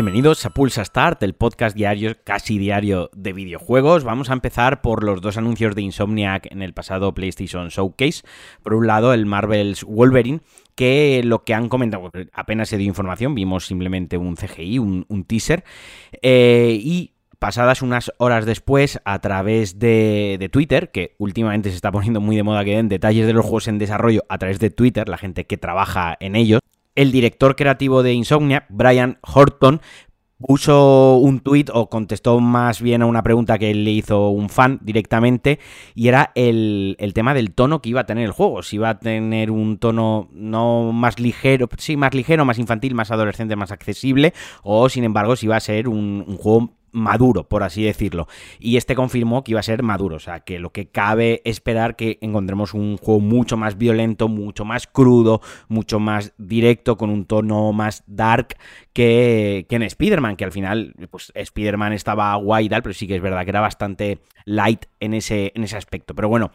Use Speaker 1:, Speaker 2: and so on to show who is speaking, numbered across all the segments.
Speaker 1: Bienvenidos a Pulsa Start, el podcast diario, casi diario de videojuegos. Vamos a empezar por los dos anuncios de Insomniac en el pasado PlayStation Showcase. Por un lado, el Marvel's Wolverine, que lo que han comentado, apenas se dio información, vimos simplemente un CGI, un, teaser, eh, y pasadas unas horas después, a través de, de, Twitter, que últimamente se está poniendo muy de moda que den detalles de los juegos en desarrollo a través de Twitter, la gente que trabaja en ellos, el director creativo de Insomnia, Brian Horton, puso un tuit o contestó más bien a una pregunta que le hizo un fan directamente y era el, el, tema del tono que iba a tener el juego. Si iba a tener un tono no más ligero, sí, más ligero, más infantil, más adolescente, más accesible o sin embargo si iba a ser un, un juego maduro, por así decirlo. Y este confirmó que iba a ser maduro, o sea, que lo que cabe esperar que encontremos un juego mucho más violento, mucho más crudo, mucho más directo, con un tono más dark que, en Spider-Man, que al final, pues Spider-Man estaba guay y tal, pero sí que es verdad que era bastante light en ese, en ese aspecto. Pero bueno,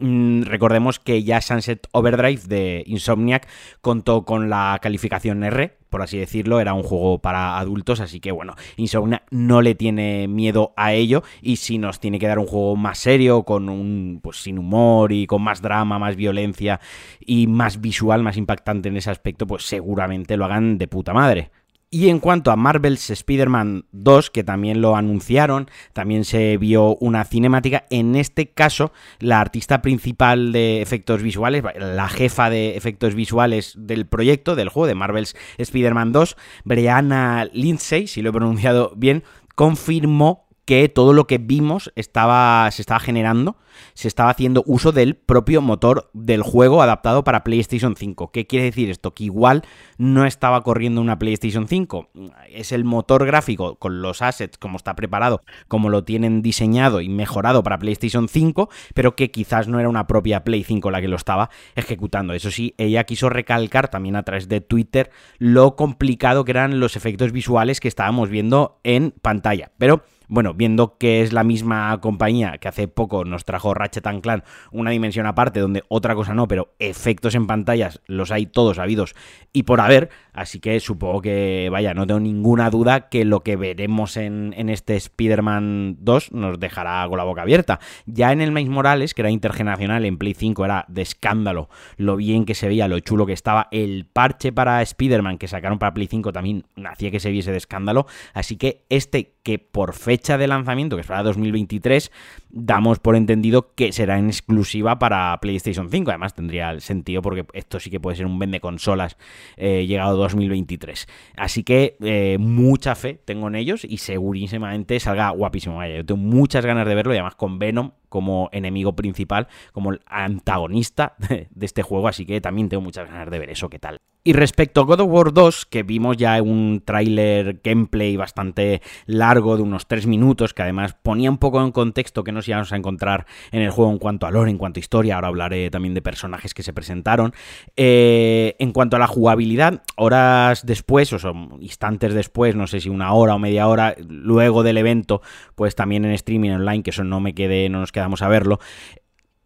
Speaker 1: Mm, recordemos que ya Sunset Overdrive de Insomniac contó con la calificación R, por así decirlo, era un juego para adultos, así que bueno, Insomniac no le tiene miedo a ello y si nos tiene que dar un juego más serio, con un pues sin humor y con más drama, más violencia y más visual, más impactante en ese aspecto, pues seguramente lo hagan de puta madre. Y en cuanto a Marvel's Spider-Man 2, que también lo anunciaron, también se vio una cinemática. En este caso, la artista principal de efectos visuales, la jefa de efectos visuales del proyecto, del juego de Marvel's Spider-Man 2, Brianna Lindsay, si lo he pronunciado bien, confirmó que todo lo que vimos estaba, se estaba generando, se estaba haciendo uso del propio motor del juego adaptado para PlayStation 5. ¿Qué quiere decir esto? Que igual no estaba corriendo una PlayStation 5. Es el motor gráfico con los assets, como está preparado, como lo tienen diseñado y mejorado para PlayStation 5, pero que quizás no era una propia Play 5 la que lo estaba ejecutando. Eso sí, ella quiso recalcar también a través de Twitter lo complicado que eran los efectos visuales que estábamos viendo en pantalla. Pero bueno, viendo que es la misma compañía que hace poco nos trajo Ratchet Clank una dimensión aparte donde otra cosa no, pero efectos en pantallas los hay todos habidos y por haber, así que supongo que, vaya, no tengo ninguna duda que lo que veremos en, este Spider-Man 2 nos dejará con la boca abierta. Ya en el Miles Morales, que era intergeneracional en Play 5, era de escándalo lo bien que se veía, lo chulo que estaba, el parche para Spider-Man que sacaron para Play 5 también hacía que se viese de escándalo, así que este que por fecha de lanzamiento, que es para 2023, damos por entendido que será en exclusiva para PlayStation 5. Además, tendría sentido porque esto sí que puede ser un vende consolas eh, llegado 2023. Así que eh, mucha fe tengo en ellos y segurísimamente salga guapísimo. Vaya, yo tengo muchas ganas de verlo y además con Venom como enemigo principal, como el antagonista de, este juego, así que también tengo muchas ganas de ver eso, qué tal. Y respecto a God of War 2, que vimos ya un tráiler gameplay bastante largo de unos 3 minutos, que además ponía un poco en contexto que nos íbamos a encontrar en el juego en cuanto a lore, en cuanto a historia, ahora hablaré también de personajes que se presentaron. Eh, en cuanto a la jugabilidad, horas después, o son instantes después, no sé si una hora o media hora, luego del evento, pues también en streaming online, que eso no me quede, no nos quedamos a verlo,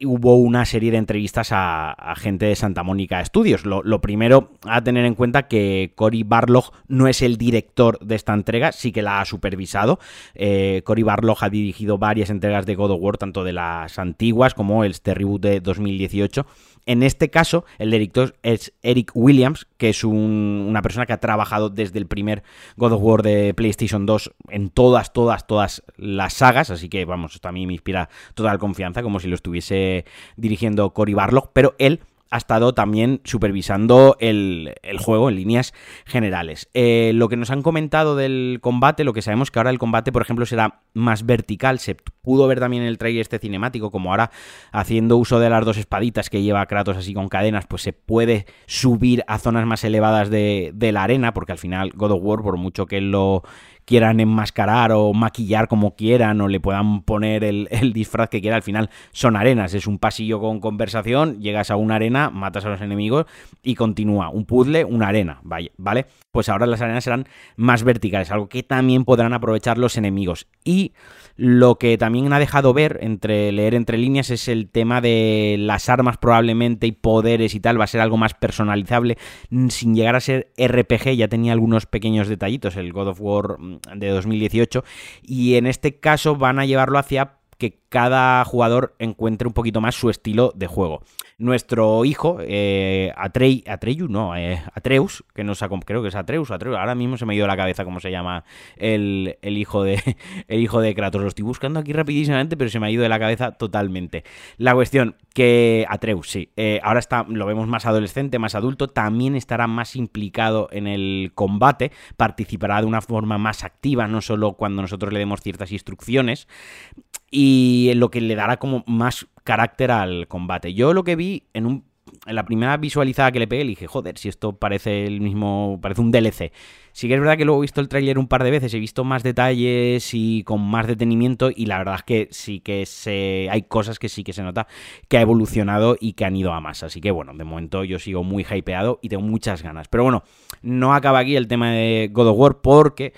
Speaker 1: hubo una serie de entrevistas a, gente de Santa Mónica Studios. Lo, primero a tener en cuenta que Cory Barlog no es el director de esta entrega, sí que la ha supervisado. Eh, Cory Barlog ha dirigido varias entregas de God of War, tanto de las antiguas como este reboot de 2018 en este caso, el director es Eric Williams, que es una persona que ha trabajado desde el primer God of War de PlayStation 2 en todas, todas, todas las sagas, así que vamos, esto a mí me inspira total confianza, como si lo estuviese dirigiendo Cory Barlog, pero él ha estado también supervisando el, juego en líneas generales. Eh, lo que nos han comentado del combate, lo que sabemos que ahora el combate, por ejemplo, será más vertical. Se pudo ver también en el trailer este cinemático, como ahora haciendo uso de las dos espaditas que lleva Kratos así con cadenas, pues se puede subir a zonas más elevadas de, de la arena, porque al final God of War, por mucho que lo quieran enmascarar o maquillar como quieran o le puedan poner el, disfraz que quieran. Al final son arenas, es un pasillo con conversación, llegas a una arena, matas a los enemigos y continúa. Un puzzle, una arena, ¿vale? Pues ahora las arenas serán más verticales, algo que también podrán aprovechar los enemigos. Y lo que también ha dejado ver, entre leer entre líneas, es el tema de las armas probablemente y poderes y tal. Va a ser algo más personalizable, sin llegar a ser RPG. Ya tenía algunos pequeños detallitos el God of War mm, de 2018. Y en este caso van a llevarlo hacia que cada jugador encuentre un poquito más su estilo de juego nuestro hijo, eh, Atrey, Atreyu, no, eh, Atreus, que nos creo que es Atreus, Atreus, ahora mismo se me ha ido la cabeza cómo se llama el, hijo de el hijo de Kratos. Lo estoy buscando aquí rapidísimamente, pero se me ha ido de la cabeza totalmente. La cuestión que Atreus, sí, eh, ahora está, lo vemos más adolescente, más adulto, también estará más implicado en el combate, participará de una forma más activa, no solo cuando nosotros le demos ciertas instrucciones y lo que le dará como más carácter al combate. Yo lo que vi en un en la primera visualizada que le pegué, le dije, joder, si esto parece el mismo, parece un DLC. Sí que es verdad que luego he visto el tráiler un par de veces, he visto más detalles y con más detenimiento y la verdad es que sí que se, hay cosas que sí que se nota que ha evolucionado y que han ido a más. Así que bueno, de momento yo sigo muy hypeado y tengo muchas ganas. Pero bueno, no acaba aquí el tema de God of War porque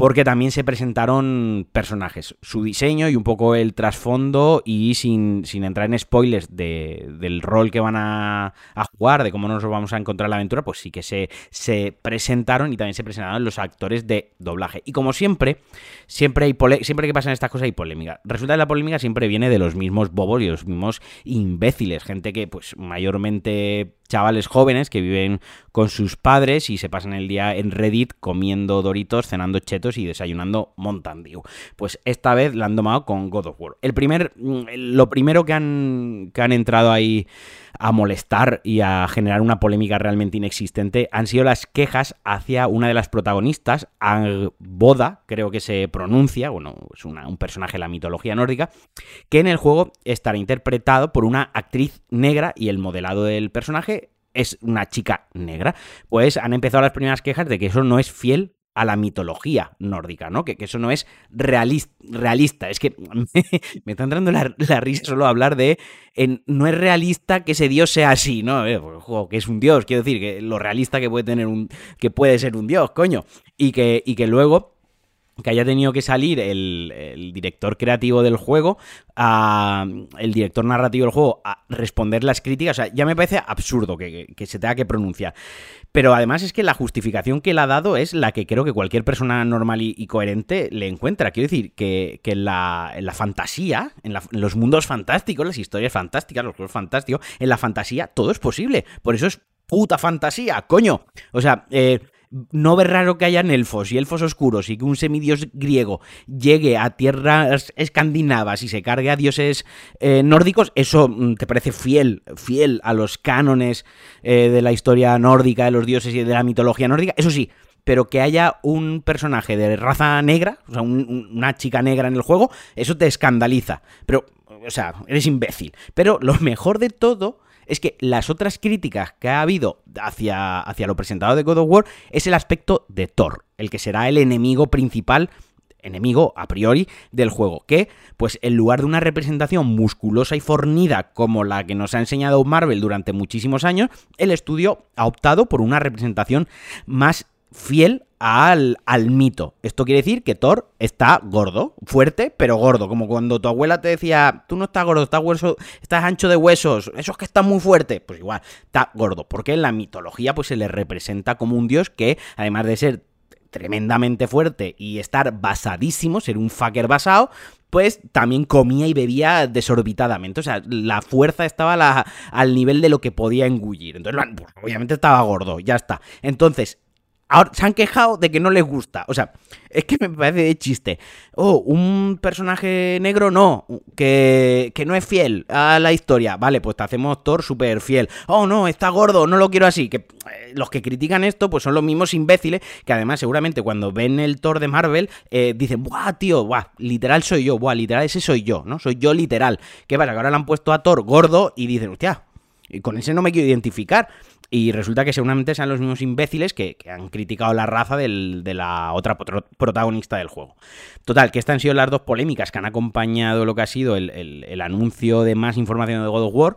Speaker 1: porque también se presentaron personajes, su diseño y un poco el trasfondo y sin, entrar en spoilers del rol que van a, jugar, de cómo nos vamos a encontrar la aventura, pues sí que se, se presentaron y también se presentaron los actores de doblaje. Y como siempre, siempre, hay siempre que pasan estas cosas hay polémica. Resulta que la polémica siempre viene de los mismos bobos y los mismos imbéciles, gente que pues mayormente chavales jóvenes que viven con sus padres y se pasan el día en Reddit comiendo doritos, cenando chetos y desayunando Mountain. Pues esta vez la han tomado con God of War. El primer, mm, lo primero que han, que han entrado ahí a molestar y a generar una polémica realmente inexistente han sido las quejas hacia una de las protagonistas, Boda, creo que se pronuncia, bueno, es un personaje de la mitología nórdica, que en el juego estará interpretado por una actriz negra y el modelado del personaje es una chica negra. Pues han empezado las primeras quejas de que eso no es fiel a la mitología nórdica, ¿no? Que, que eso no es realista. Es que me, está entrando la, risa solo hablar de en, no es realista que ese dios sea así, ¿no? Eh, pues, que es un dios, quiero decir, que lo realista que puede tener un. que puede ser un dios, coño. Y que, y que luego que haya tenido que salir el, director creativo del juego, el director narrativo del juego, a responder las críticas. O sea, ya me parece absurdo que, se tenga que pronunciar. Pero además es que la justificación que él ha dado es la que creo que cualquier persona normal y, coherente le encuentra. Quiero decir, que, en, la, fantasía, en, en, los mundos fantásticos, las historias fantásticas, los juegos fantásticos, en la fantasía todo es posible. Por eso es puta fantasía, coño. O sea, eh, no ve raro que hayan elfos y elfos oscuros y que un semidios griego llegue a tierras escandinavas y se cargue a dioses eh, nórdicos, eso mm, te parece fiel, fiel a los cánones eh, de la historia nórdica, de los dioses y de la mitología nórdica, eso sí, pero que haya un personaje de raza negra, o sea, una chica negra en el juego, eso te escandaliza. Pero, o sea, eres imbécil. Pero lo mejor de todo es que las otras críticas que ha habido hacia, hacia lo presentado de God of War es el aspecto de Thor, el que será el enemigo principal enemigo a priori del juego, que pues en lugar de una representación musculosa y fornida como la que nos ha enseñado Marvel durante muchísimos años, el estudio ha optado por una representación más fiel al, al, mito. Esto quiere decir que Thor está gordo, fuerte, pero gordo. Como cuando tu abuela te decía, tú no estás gordo, estás, hueso, estás ancho de huesos, eso es que está muy fuerte. Pues igual, está gordo. Porque en la mitología pues se le representa como un dios que, además de ser tremendamente fuerte y estar basadísimo, ser un fucker basado, pues también comía y bebía desorbitadamente. O sea, la fuerza estaba al nivel de lo que podía engullir. Entonces, pues, obviamente estaba gordo, ya está. Entonces, Ahora, se han quejado de que no les gusta. O sea, es que me parece de chiste. Oh, un personaje negro no, que, que no es fiel a la historia. Vale, pues te hacemos Thor súper fiel. Oh, no, está gordo, no lo quiero así. Que eh, los que critican esto, pues son los mismos imbéciles que además seguramente cuando ven el Thor de Marvel eh, dicen, buah, tío, buah, literal soy yo, buah, literal ese soy yo, ¿no? Soy yo literal. ¿Qué pasa? Que ahora le han puesto a Thor gordo y dicen, hostia, y con ese no me quiero identificar. Y resulta que seguramente sean los mismos imbéciles que, han criticado la raza de la otra protagonista del juego. Total, que estas han sido las dos polémicas que han acompañado lo que ha sido el, anuncio de más información de God of War.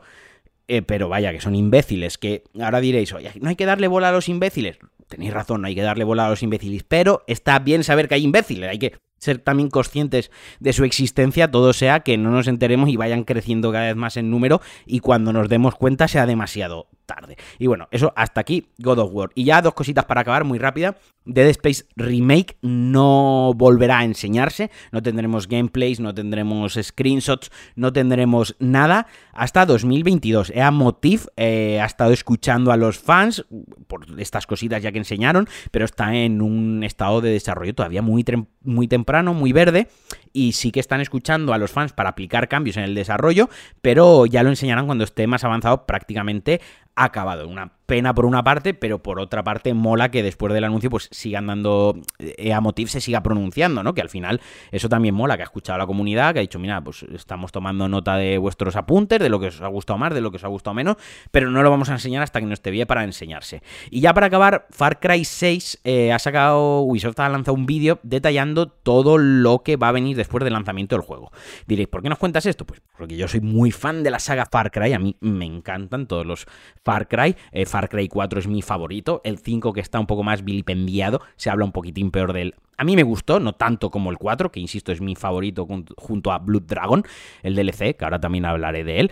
Speaker 1: Eh, pero vaya, que son imbéciles, que ahora diréis, oye, no hay que darle bola a los imbéciles. Tenéis razón, no hay que darle bola a los imbéciles, pero está bien saber que hay imbéciles, hay que ser también conscientes de su existencia, todo sea que no nos enteremos y vayan creciendo cada vez más en número y cuando nos demos cuenta sea demasiado tarde. Y bueno, eso hasta aquí God of War. Y ya dos cositas para acabar muy rápida. Dead Space Remake no volverá a enseñarse, no tendremos gameplays, no tendremos screenshots, no tendremos nada hasta 2022. EA Motif ha estado escuchando a los fans por estas cositas ya que enseñaron, pero está en un estado de desarrollo todavía muy, muy temprano, muy verde, y sí que están escuchando a los fans para aplicar cambios en el desarrollo, pero ya lo enseñarán cuando esté más avanzado prácticamente acabado. Una pena por una parte, pero por otra parte mola que después del anuncio pues sigan dando eh, a Motiv se siga pronunciando, ¿no? Que al final eso también mola, que ha escuchado a la comunidad, que ha dicho, mira, pues estamos tomando nota de vuestros apuntes, de lo que os ha gustado más, de lo que os ha gustado menos, pero no lo vamos a enseñar hasta que no esté bien para enseñarse. Y ya para acabar, Far Cry 6 eh, ha sacado, Ubisoft ha lanzado un vídeo detallando todo lo que va a venir después del lanzamiento del juego. Diréis, ¿por qué nos cuentas esto? Pues porque yo soy muy fan de la saga Far Cry, a mí me encantan todos los Far Cry. Eh, Far Cry 4 es mi favorito. El 5, que está un poco más vilipendiado, se habla un poquitín peor de él. A mí me gustó, no tanto como el 4, que insisto es mi favorito junto a Blood Dragon, el DLC, que ahora también hablaré de él.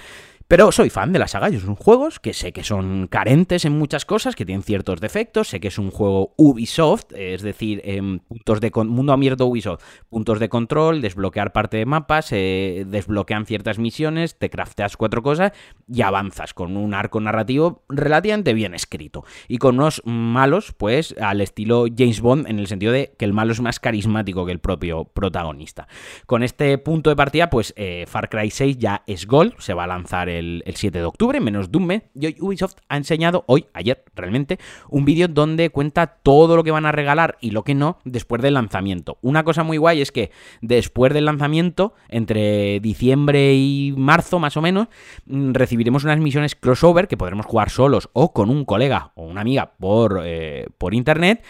Speaker 1: Pero soy fan de la saga, son juegos que sé que son carentes en muchas cosas, que tienen ciertos defectos, sé que es un juego Ubisoft, es decir, em, puntos de mundo abierto Ubisoft, puntos de control, desbloquear parte de mapas, eh, desbloquean ciertas misiones, te crafteas cuatro cosas y avanzas con un arco narrativo relativamente bien escrito. Y con unos malos, pues al estilo James Bond, en el sentido de que el malo es más carismático que el propio protagonista. Con este punto de partida, pues eh, Far Cry 6 ya es gol, se va a lanzar el el, 7 de octubre, menos de un mes, y Ubisoft ha enseñado, hoy, ayer realmente, un vídeo donde cuenta todo lo que van a regalar y lo que no después del lanzamiento. Una cosa muy guay es que después del lanzamiento, entre diciembre y marzo más o menos, mm, recibiremos unas misiones crossover que podremos jugar solos o con un colega o una amiga por, eh, por internet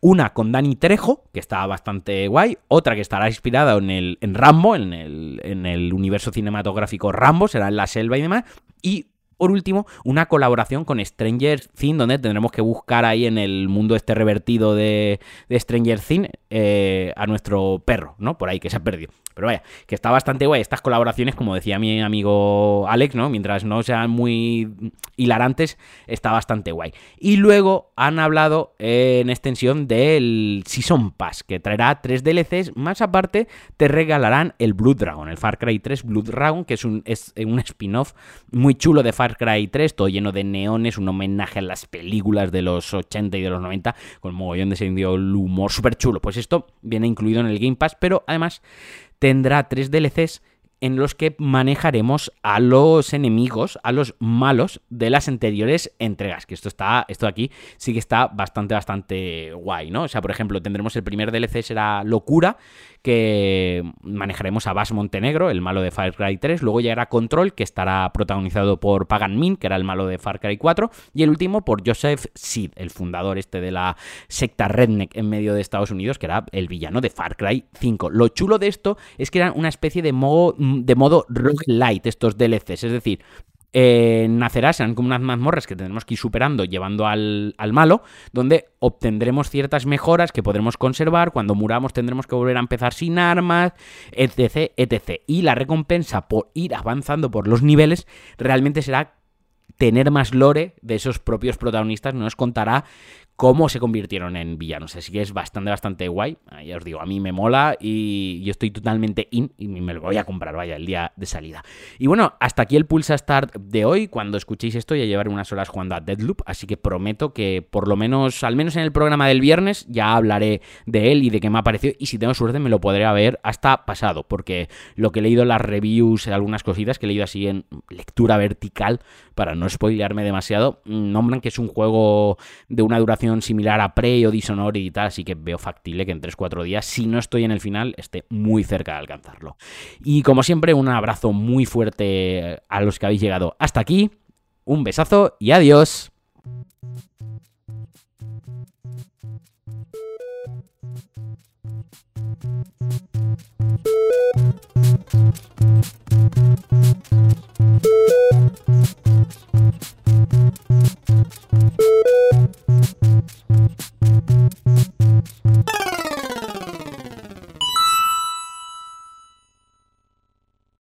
Speaker 1: una con Dani Trejo, que está bastante guay. Otra que estará inspirada en, el, en Rambo, en el, en el universo cinematográfico Rambo, será en la selva y demás. Y por último, una colaboración con Stranger Things, donde tendremos que buscar ahí en el mundo este revertido de, Stranger Things eh, a nuestro perro, ¿no? Por ahí, que se ha perdido. Pero vaya, que está bastante guay estas colaboraciones, como decía mi amigo Alex, ¿no? Mientras no sean muy hilarantes, está bastante guay. Y luego han hablado en extensión del Season Pass, que traerá tres DLCs, más aparte te regalarán el Blood Dragon, el Far Cry 3 Blood Dragon, que es un, es un spin-off muy chulo de Far Cry 3, todo lleno de neones, un homenaje a las películas de los 80 y de los 90, con mogollón de sentido el humor súper chulo. Pues esto viene incluido en el Game Pass, pero además tendrá tres DLCs en los que manejaremos a los enemigos, a los malos de las anteriores entregas. Que esto está, esto aquí sí que está bastante, bastante guay, ¿no? O sea, por ejemplo, tendremos el primer DLC será Locura, que manejaremos a Bass Montenegro, el malo de Far Cry 3. Luego llegará Control, que estará protagonizado por Pagan Min, que era el malo de Far Cry 4. Y el último por Joseph Seed, el fundador este de la secta Redneck en medio de Estados Unidos, que era el villano de Far Cry 5. Lo chulo de esto es que era una especie de modo, de modo roguelite estos DLCs, es decir, eh, nacerá, serán como unas mazmorras que tendremos que ir superando llevando al, al, malo, donde obtendremos ciertas mejoras que podremos conservar, cuando muramos tendremos que volver a empezar sin armas, etc, etc. Y la recompensa por ir avanzando por los niveles realmente será tener más lore de esos propios protagonistas, nos contará cómo se convirtieron en villanos. Así que es bastante, bastante guay. Ah, ya os digo, a mí me mola y yo estoy totalmente in y me lo voy a comprar, vaya, el día de salida. Y bueno, hasta aquí el Pulsa Start de hoy. Cuando escuchéis esto ya llevaré unas horas jugando a Deadloop, así que prometo que por lo menos, al menos en el programa del viernes, ya hablaré de él y de qué me ha parecido. Y si tengo suerte me lo podré ver hasta pasado, porque lo que he leído las reviews, algunas cositas que he leído así en lectura vertical, para no spoilearme demasiado, nombran que es un juego de una duración similar a Prey o Dishonored y tal, así que veo factible que en 3-4 días, si no estoy en el final, esté muy cerca de alcanzarlo. Y como siempre, un abrazo muy fuerte a los que habéis llegado hasta aquí, un besazo y adiós.